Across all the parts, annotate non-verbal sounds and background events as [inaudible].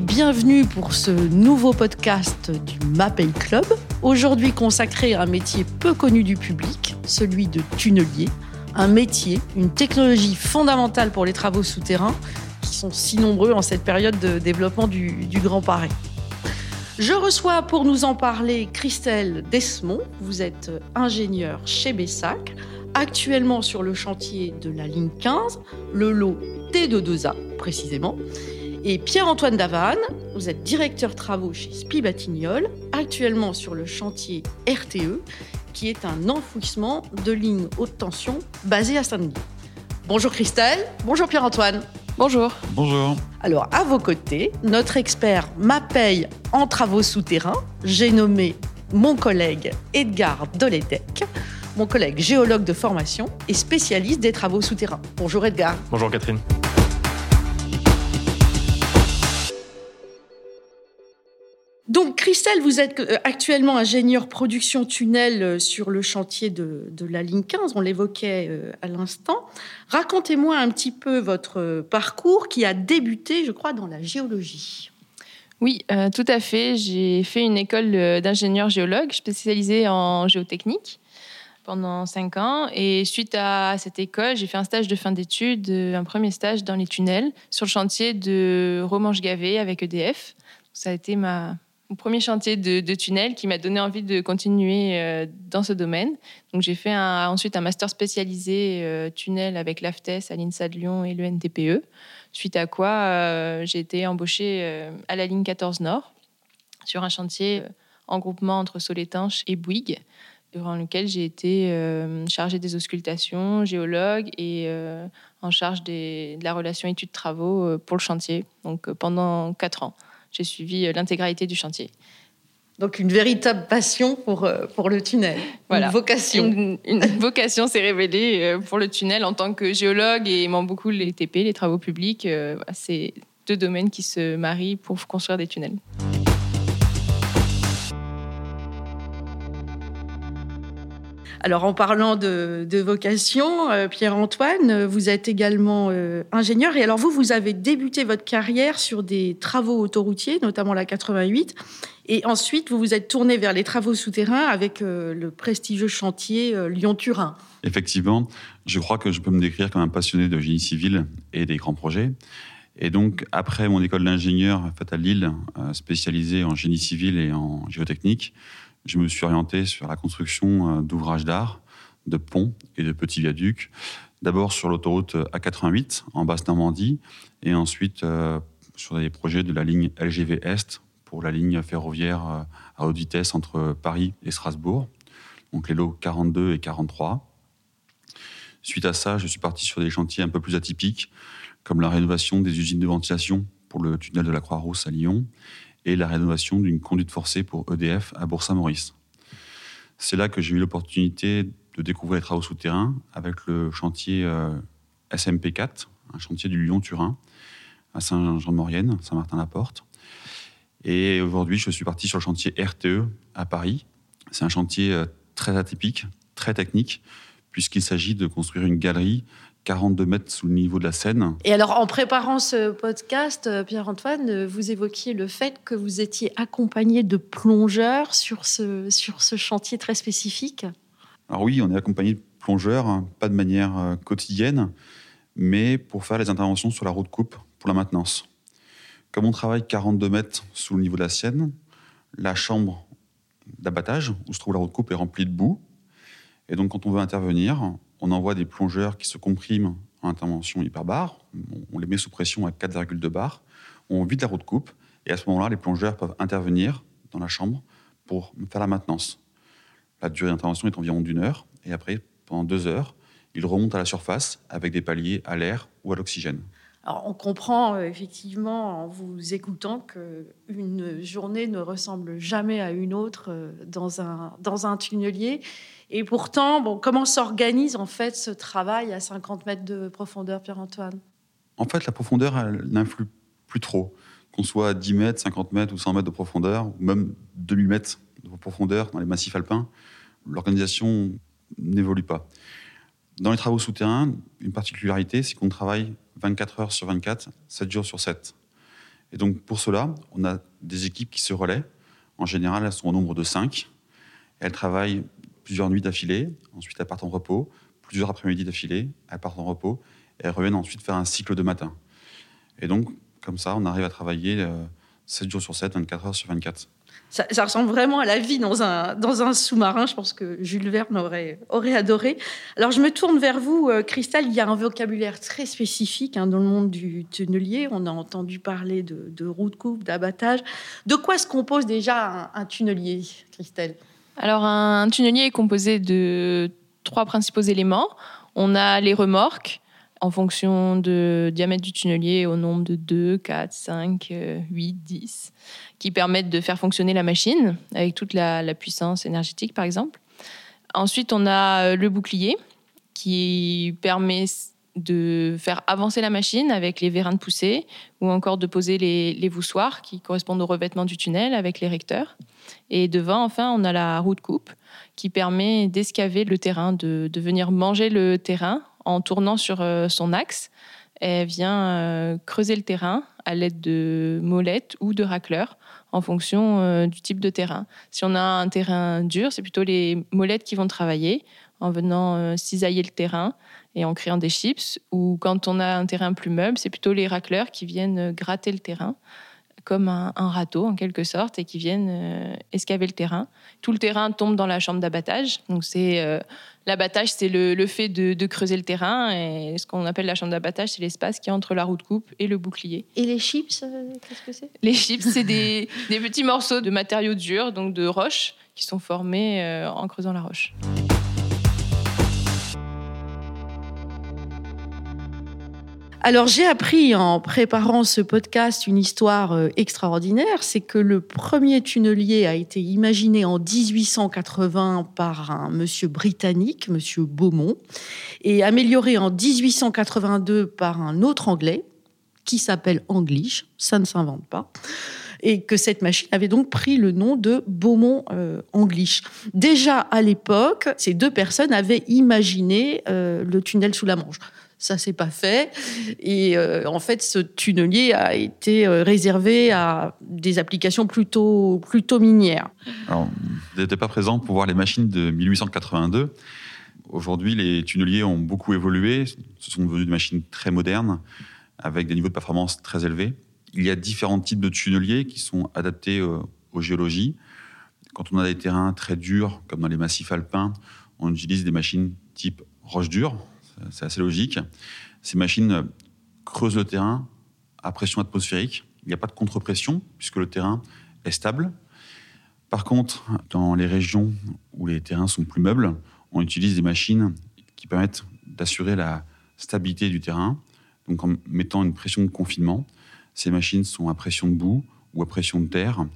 bienvenue pour ce nouveau podcast du MAPEI Club, aujourd'hui consacré à un métier peu connu du public, celui de tunnelier, un métier, une technologie fondamentale pour les travaux souterrains qui sont si nombreux en cette période de développement du, du Grand Paris. Je reçois pour nous en parler Christelle Desmond. Vous êtes ingénieure chez Bessac, actuellement sur le chantier de la ligne 15, le lot T22A précisément. Et Pierre-Antoine Davanne, vous êtes directeur travaux chez Spi Batignolles, actuellement sur le chantier RTE, qui est un enfouissement de lignes haute tension basé à Saint-Denis. Bonjour Christelle, bonjour Pierre-Antoine. Bonjour. Bonjour. Alors, à vos côtés, notre expert m'appelle en travaux souterrains. J'ai nommé mon collègue Edgar Doledec, mon collègue géologue de formation et spécialiste des travaux souterrains. Bonjour Edgar. Bonjour Catherine. Christelle, vous êtes euh, actuellement ingénieur production tunnel euh, sur le chantier de, la ligne 15, on l'évoquait euh, à l'instant. Racontez-moi un petit peu votre parcours qui a débuté, je crois, dans la géologie. Oui, tout à fait. J'ai fait une école d'ingénieur géologue spécialisée en géotechnique pendant cinq ans. Et suite à cette école, j'ai fait un stage de fin d'études, un premier stage dans les tunnels sur le chantier de Romanche-Gavé avec EDF. Ça a été ma, mon premier chantier de, tunnel qui m'a donné envie de continuer euh, dans ce domaine. Donc j'ai fait ensuite un master spécialisé euh, tunnel avec l'AFTES à l'INSA de Lyon et le NTPE. Suite à quoi euh, j'ai été embauchée à la ligne 14 Nord sur un chantier en groupement entre Solétanche et Bouygues, durant lequel j'ai été chargée des auscultations, géologue et en charge de la relation études-travaux pour le chantier. Donc pendant quatre ans j'ai suivi l'intégralité du chantier. Donc une véritable passion pour, euh, pour le tunnel, Voilà. une vocation. Une, une [laughs] vocation s'est révélée euh, pour le tunnel en tant que géologue et aimant beaucoup les TP, les travaux publics. euh, C'est deux domaines qui se marient pour construire des tunnels. Alors en parlant de, vocation, euh, Pierre-Antoine, euh, vous êtes également euh, ingénieur et alors vous, vous avez débuté votre carrière sur des travaux autoroutiers, notamment la 88, et ensuite vous vous êtes tourné vers les travaux souterrains avec le prestigieux chantier Lyon-Turin. Effectivement, je crois que je peux me décrire comme un passionné de génie civil et des grands projets. Et donc, après mon école d'ingénieur faite à Lille, spécialisée en génie civil et en géotechnique, je me suis orienté sur la construction euh, d'ouvrages d'art, de ponts et de petits viaducs. D'abord sur l'autoroute A88 en Basse-Normandie et ensuite euh, sur des projets de la ligne LGV Est pour la ligne ferroviaire euh, à haute vitesse entre Paris et Strasbourg, donc les lots 42 et 43. Suite à ça, je suis parti sur des chantiers un peu plus atypiques, comme la rénovation des usines de ventilation pour le tunnel de la Croix-Rousse à Lyon et la rénovation d'une conduite forcée pour EDF à Bourg-Saint-Maurice. C'est là que j'ai eu l'opportunité de découvrir les travaux souterrains avec le chantier euh, SMP4, un chantier du Lyon-Turin, à Saint-Jean-de-Maurienne, Saint-Martin-la-Porte. Et aujourd'hui, je suis parti sur le chantier RTE à Paris. C'est un chantier euh, très atypique, très technique, puisqu'il s'agit de construire une galerie 42 mètres sous le niveau de la Seine. Et alors en préparant ce podcast, euh, Pierre-Antoine, euh, vous évoquiez le fait que vous étiez accompagné de plongeurs sur ce, sur ce chantier très spécifique. Alors oui, on est accompagné de plongeurs, hein, pas de manière euh, quotidienne, mais pour faire les interventions sur la route coupe pour la maintenance. Comme on travaille 42 mètres sous le niveau de la Seine, la chambre d'abattage où se trouve la route coupe est remplie de boue. Et donc quand on veut intervenir, on envoie des plongeurs qui se compriment en intervention hyperbar. On les met sous pression à 4,2 bar. On vide la route coupe et à ce moment-là, les plongeurs peuvent intervenir dans la chambre pour faire la maintenance. La durée d'intervention est environ d'une heure et après, pendant deux heures, ils remontent à la surface avec des paliers à l'air ou à l'oxygène. On comprend euh, effectivement en vous écoutant qu'une journée ne ressemble jamais à une autre euh, dans un, dans un tunnelier. Et pourtant, comment s'organise en fait ce travail à 50 mètres de profondeur, Pierre-Antoine? En fait, la profondeur, elle n'influe plus trop. Qu'on soit à 10 mètres, 50 mètres ou 100 mètres de profondeur, ou même 2000 mètres de profondeur dans les massifs alpins, l'organisation n'évolue pas. Dans les travaux souterrains, une particularité, c'est qu'on travaille 24 heures sur 24, 7 jours sur 7. Et donc pour cela, on a des équipes qui se relaient. En général, elles sont au nombre de cinq. Elles travaillent plusieurs nuits d'affilée, ensuite elles partent en repos, plusieurs après-midi d'affilée, elles partent en repos, et elles reviennent ensuite faire un cycle de matin. Et donc, comme ça, on arrive à travailler 7 jours sur 7, 24 heures sur 24. Ça, ressemble vraiment à la vie dans un, sous-marin. Je pense que Jules Verne aurait, aurait adoré. Alors, je me tourne vers vous, euh, Christelle. Il y a un vocabulaire très spécifique hein, dans le monde du tunnelier. On a entendu parler de, de roue de coupe, d'abattage. De quoi se compose déjà un, tunnelier, Christelle? Alors, un tunnelier est composé de trois principaux éléments. On a les remorques, en fonction du diamètre du tunnelier au nombre de 2, 4, 5, 8, 10, qui permettent de faire fonctionner la machine avec toute la, puissance énergétique, par exemple. Ensuite, on a euh, le bouclier qui permet de faire avancer la machine avec les vérins de poussée ou encore de poser les, voussoirs qui correspondent au revêtement du tunnel avec les recteurs. Et devant, enfin, on a la roue de coupe qui permet d'escaver le terrain, de, de venir manger le terrain en tournant sur euh, son axe. Elle vient euh, creuser le terrain à l'aide de molettes ou de racleurs en fonction euh, du type de terrain. Si on a un terrain dur, c'est plutôt les molettes qui vont travailler en venant cisailler le terrain et en créant des chips. Ou quand on a un terrain plus meuble, c'est plutôt les racleurs qui viennent gratter le terrain comme un, râteau en quelque sorte et qui viennent euh, escaver le terrain. Tout le terrain tombe dans la chambre d'abattage. Donc c'est euh, l'abattage, c'est le, fait de, creuser le terrain et ce qu'on appelle la chambre d'abattage, c'est l'espace qui est entre la roue de coupe et le bouclier. Et les chips, euh, qu'est-ce que c'est? Les chips, c'est des, des, petits morceaux de matériaux durs, donc de roches, qui sont formés en creusant la roche. Alors j'ai appris en préparant ce podcast une histoire euh, extraordinaire, c'est que le premier tunnelier a été imaginé en 1880 par un monsieur britannique, monsieur Beaumont, et amélioré en 1882 par un autre anglais qui s'appelle Anglish, ça ne s'invente pas et que cette machine avait donc pris le nom de Beaumont euh, Anglish. Déjà à l'époque, ces deux personnes avaient imaginé euh, le tunnel sous la Manche. Ça s'est pas fait. Et euh, en fait, ce tunnelier a été euh, réservé à des applications plutôt, plutôt minières. Alors, vous n'étiez pas présent pour voir les machines de 1882. Aujourd'hui, les tunneliers ont beaucoup évolué. Ce sont devenus des machines très modernes, avec des niveaux de performance très élevés. Il y a différents types de tunneliers qui sont adaptés euh, aux géologies. Quand on a des terrains très durs, comme dans les massifs alpins, on utilise des machines type roche dure, c'est assez logique. Ces machines creusent le terrain à pression atmosphérique. Il n'y a pas de contre-pression puisque le terrain est stable. Par contre, dans les régions où les terrains sont plus meubles, on utilise des machines qui permettent d'assurer la stabilité du terrain, donc en mettant une pression de confinement. Ces machines sont à pression de boue ou à pression de terre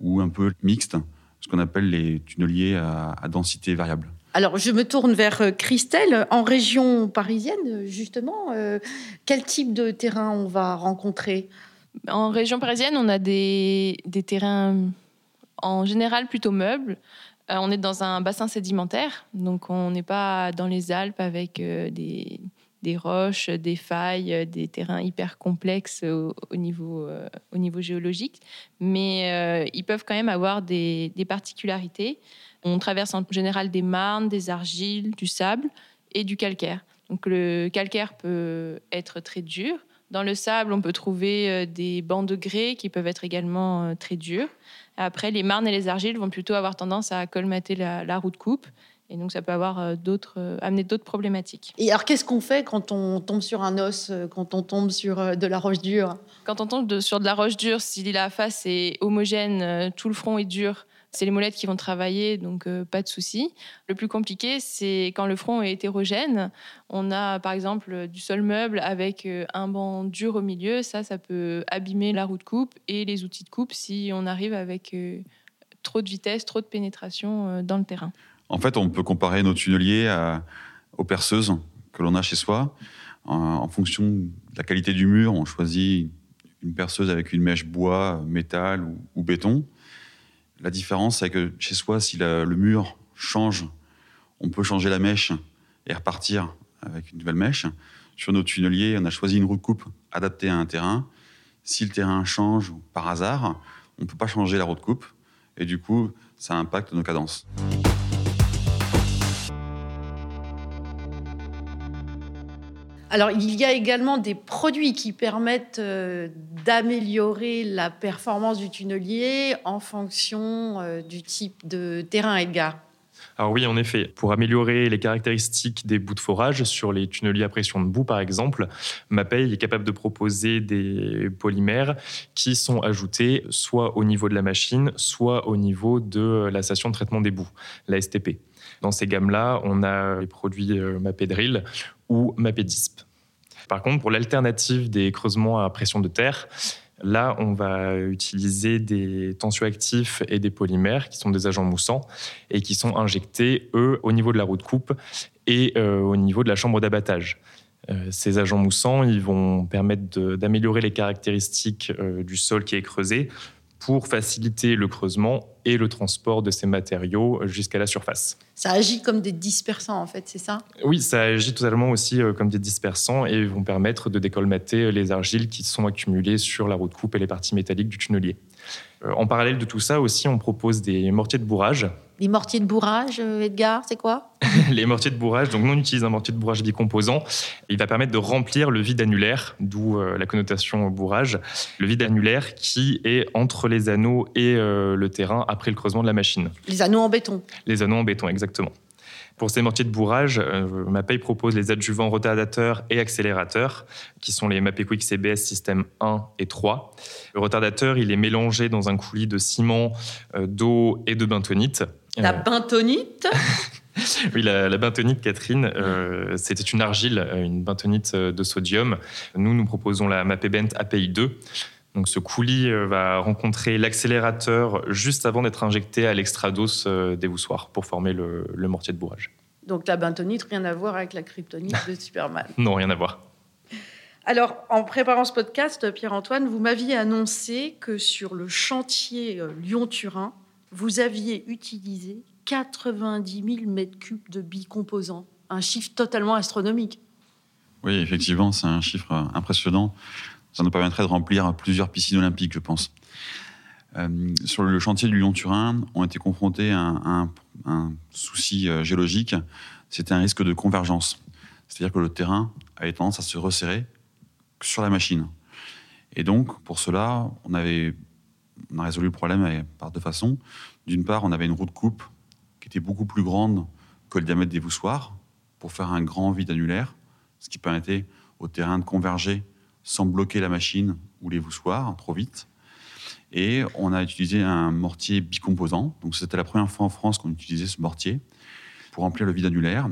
ou un peu mixte, ce qu'on appelle les tunneliers à densité variable. Alors, je me tourne vers euh, Christelle. En région parisienne, justement, euh, quel type de terrain on va rencontrer? En région parisienne, on a des, terrains en général plutôt meubles. Euh, on est dans un bassin sédimentaire, donc on n'est pas dans les Alpes avec des, roches, des failles, des terrains hyper complexes au, niveau, au niveau géologique, mais ils peuvent quand même avoir des particularités. On traverse en général des marnes, des argiles, du sable et du calcaire. Donc le calcaire peut être très dur. Dans le sable, on peut trouver euh, des bancs de grès qui peuvent être également euh, très durs. Après, les marnes et les argiles vont plutôt avoir tendance à colmater la, roue de coupe. Et donc, ça peut avoir euh, d'autres, amener d'autres problématiques. Et alors, qu'est-ce qu'on fait quand on tombe sur un os, quand on tombe sur de la roche dure? Quand on tombe sur de la roche dure, si la face est homogène, tout le front est dur, c'est les molettes qui vont travailler, donc euh, pas de souci. Le plus compliqué, c'est quand le front est hétérogène. On a par exemple du sol meuble avec euh, un banc dur au milieu. Ça, ça peut abîmer la roue de coupe et les outils de coupe si on arrive avec euh, trop de vitesse, trop de pénétration dans le terrain. En fait, on peut comparer nos tunneliers aux perceuses que l'on a chez soi. En, fonction de la qualité du mur, on choisit une perceuse avec une mèche bois, métal ou béton. La différence, c'est que chez soi, si le mur change, on peut changer la mèche et repartir avec une nouvelle mèche. Sur nos tunneliers, on a choisi une roue de coupe adaptée à un terrain Si le terrain change par hasard, on ne peut pas changer la roue de coupe. Et du coup, ça impacte nos cadences. Alors, il y a également des produits qui permettent euh, d'améliorer la performance du tunnelier en fonction euh, du type de terrain, Edgar. Alors oui, en effet, pour améliorer les caractéristiques des bouts de forage sur les tunneliers à pression de boue, par exemple, MAPEI est capable de proposer des polymères qui sont ajoutés soit au niveau de la machine, soit au niveau de la station de traitement des bouts, la STP. Dans ces gammes-là, on a les produits euh, Drill Par contre, pour l'alternative des creusements à pression de terre, Là, on va utiliser des tensioactifs et des polymères qui sont des agents moussants et qui sont injectés, eux, au niveau de la roue de coupe et euh, au niveau de la chambre d'abattage. Euh, ces agents moussants, ils vont permettre d'améliorer les caractéristiques euh, du sol qui est creusé pour faciliter le creusement et le transport de ces matériaux jusqu'à la surface. Ça agit comme des dispersants, en fait, c'est ça? Oui, ça agit totalement aussi euh, comme des dispersants et vont permettre de décolmater les argiles qui sont accumulées sur la roue de coupe et les parties métalliques du tunnelier. Euh, en parallèle de tout ça aussi, on propose des mortiers de bourrage. Les mortiers de bourrage, euh, Edgar, c'est quoi [laughs] Les mortiers de bourrage, donc nous on utilise un mortier de bourrage bicomposant. Il va permettre de remplir le vide annulaire, d'où euh, la connotation bourrage. Le vide annulaire qui est entre les anneaux et le terrain après le creusement de la machine. Les anneaux en béton Les anneaux en béton, exactement. Pour ces mortiers de bourrage, euh, MAPEI propose les adjuvants retardateurs et accélérateurs, qui sont les MAPEQuick CBS système 1 et 3. Le retardateur, il est mélangé dans un coulis de ciment, euh, d'eau et de bentonite. La euh, bentonite [laughs] Oui, la, bentonite, Catherine, c'était une argile, une bentonite de sodium. Nous, nous proposons la MAPEBENT API 2. Donc ce coulis va rencontrer l'accélérateur juste avant d'être injecté à l'extrados des voussoirs pour former le, le mortier de bourrage. Donc la bentonite, rien à voir avec la kryptonite de [laughs] Superman. non, rien à voir. Alors, en préparant ce podcast, Pierre-Antoine, vous m'aviez annoncé que sur le chantier euh, Lyon-Turin, vous aviez utilisé 90 000 mètres cubes de bicomposants. Un chiffre totalement astronomique. Oui, effectivement, c'est un chiffre impressionnant. Ça nous permettrait de remplir plusieurs piscines olympiques, je pense. Euh, sur le chantier du Lyon-Turin, on était confrontés à un, un souci euh, géologique, c'était un risque de convergence. C'est-à-dire que le terrain avait tendance à se resserrer sur la machine. Et donc, pour cela, on, avait, on a résolu le problème par deux façons. D'une part, on avait une roue de coupe qui était beaucoup plus grande que le diamètre des voussoirs pour faire un grand vide annulaire, ce qui permettait au terrain de converger sans bloquer la machine ou les voussoirs trop vite. Et on a utilisé un mortier bicomposant. Donc c'était la première fois en France qu'on utilisait ce mortier pour remplir le vide annulaire.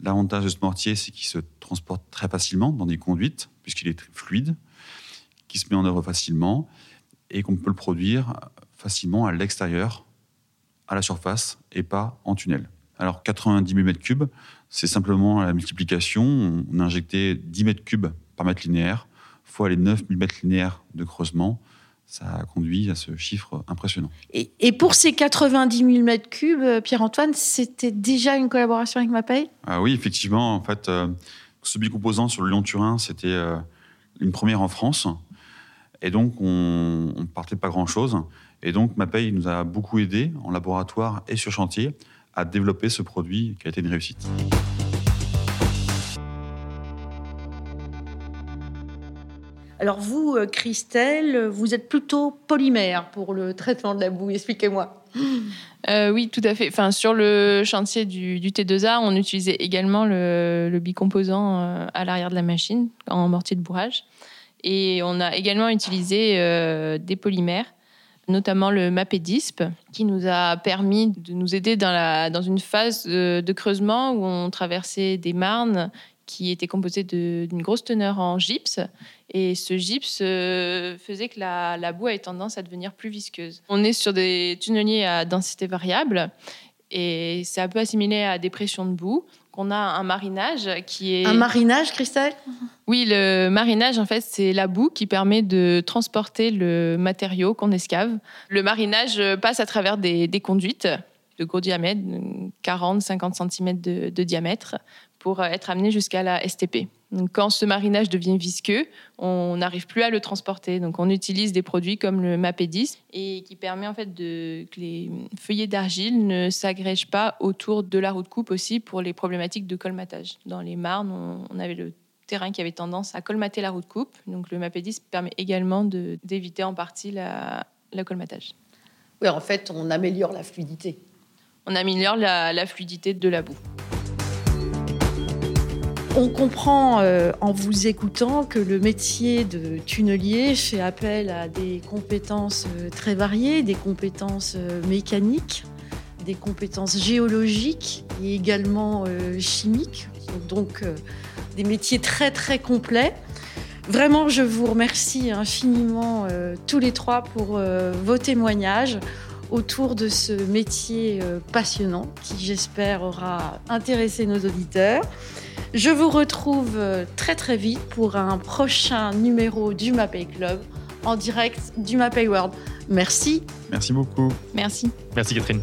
L'avantage de ce mortier, c'est qu'il se transporte très facilement dans des conduites, puisqu'il est fluide, qui se met en œuvre facilement et qu'on peut le produire facilement à l'extérieur, à la surface et pas en tunnel. Alors 90 000 m3, c'est simplement la multiplication. On a injecté 10 m3 par mètre linéaire, fois les 9 000 m linéaires de creusement ça a conduit à ce chiffre impressionnant. Et, pour ces 90 000 mètres cubes, euh, Pierre-Antoine, c'était déjà une collaboration avec MAPEI? Ah Oui, effectivement. En fait, euh, ce bicomposant sur le Lyon-Turin, c'était euh, une première en France. Et donc, on ne partait pas grand-chose. Et donc, MAPEI nous a beaucoup aidé en laboratoire et sur chantier à développer ce produit qui a été une réussite. Alors vous, euh, Christelle, vous êtes plutôt polymère pour le [laughs] traitement de la boue. Expliquez-moi. Euh, oui, tout à fait. Enfin, sur le chantier du, T2A, on utilisait également le, bicomposant euh, à l'arrière de la machine en mortier de bourrage. Et on a également utilisé des polymères, notamment le MAPEDISP, qui nous a permis de nous aider dans, la, une phase de creusement où on traversait des marnes qui était composé d'une grosse teneur en gypse. Et ce gypse euh, faisait que la, boue avait tendance à devenir plus visqueuse. On est sur des tunneliers à densité variable et c'est un peu assimilé à des pressions de boue. On a un marinage qui est... Un marinage, Christelle? Oui, le marinage, en fait, c'est la boue qui permet de transporter le matériau qu'on escave. Le marinage passe à travers des, des conduites de gros diamètre, 40-50 cm de, diamètre, pour être amené jusqu'à la STP. Donc, quand ce marinage devient visqueux, on n'arrive plus à le transporter. Donc, on utilise des produits comme le MAP10 et qui permet en fait que les feuillets d'argile ne s'agrègent pas autour de la roue de coupe aussi pour les problématiques de colmatage. Dans les marnes, on, avait le terrain qui avait tendance à colmater la roue de coupe. Donc, le MAP10 permet également d'éviter en partie la, colmatage. Oui, en fait, on améliore la fluidité. On améliore la fluidité de la boue. On comprend euh, en vous écoutant que le métier de tunnelier fait appel à des compétences euh, très variées, des compétences euh, mécaniques, des compétences géologiques et également chimiques, donc des métiers très très complets. Vraiment, je vous remercie infiniment tous les trois pour vos témoignages autour de ce métier passionnant qui, j'espère, aura intéressé nos auditeurs. Je vous retrouve euh, très très vite pour un prochain numéro du Mapay Club en direct du Mapay World. Merci. Merci beaucoup. Merci. Merci Catherine.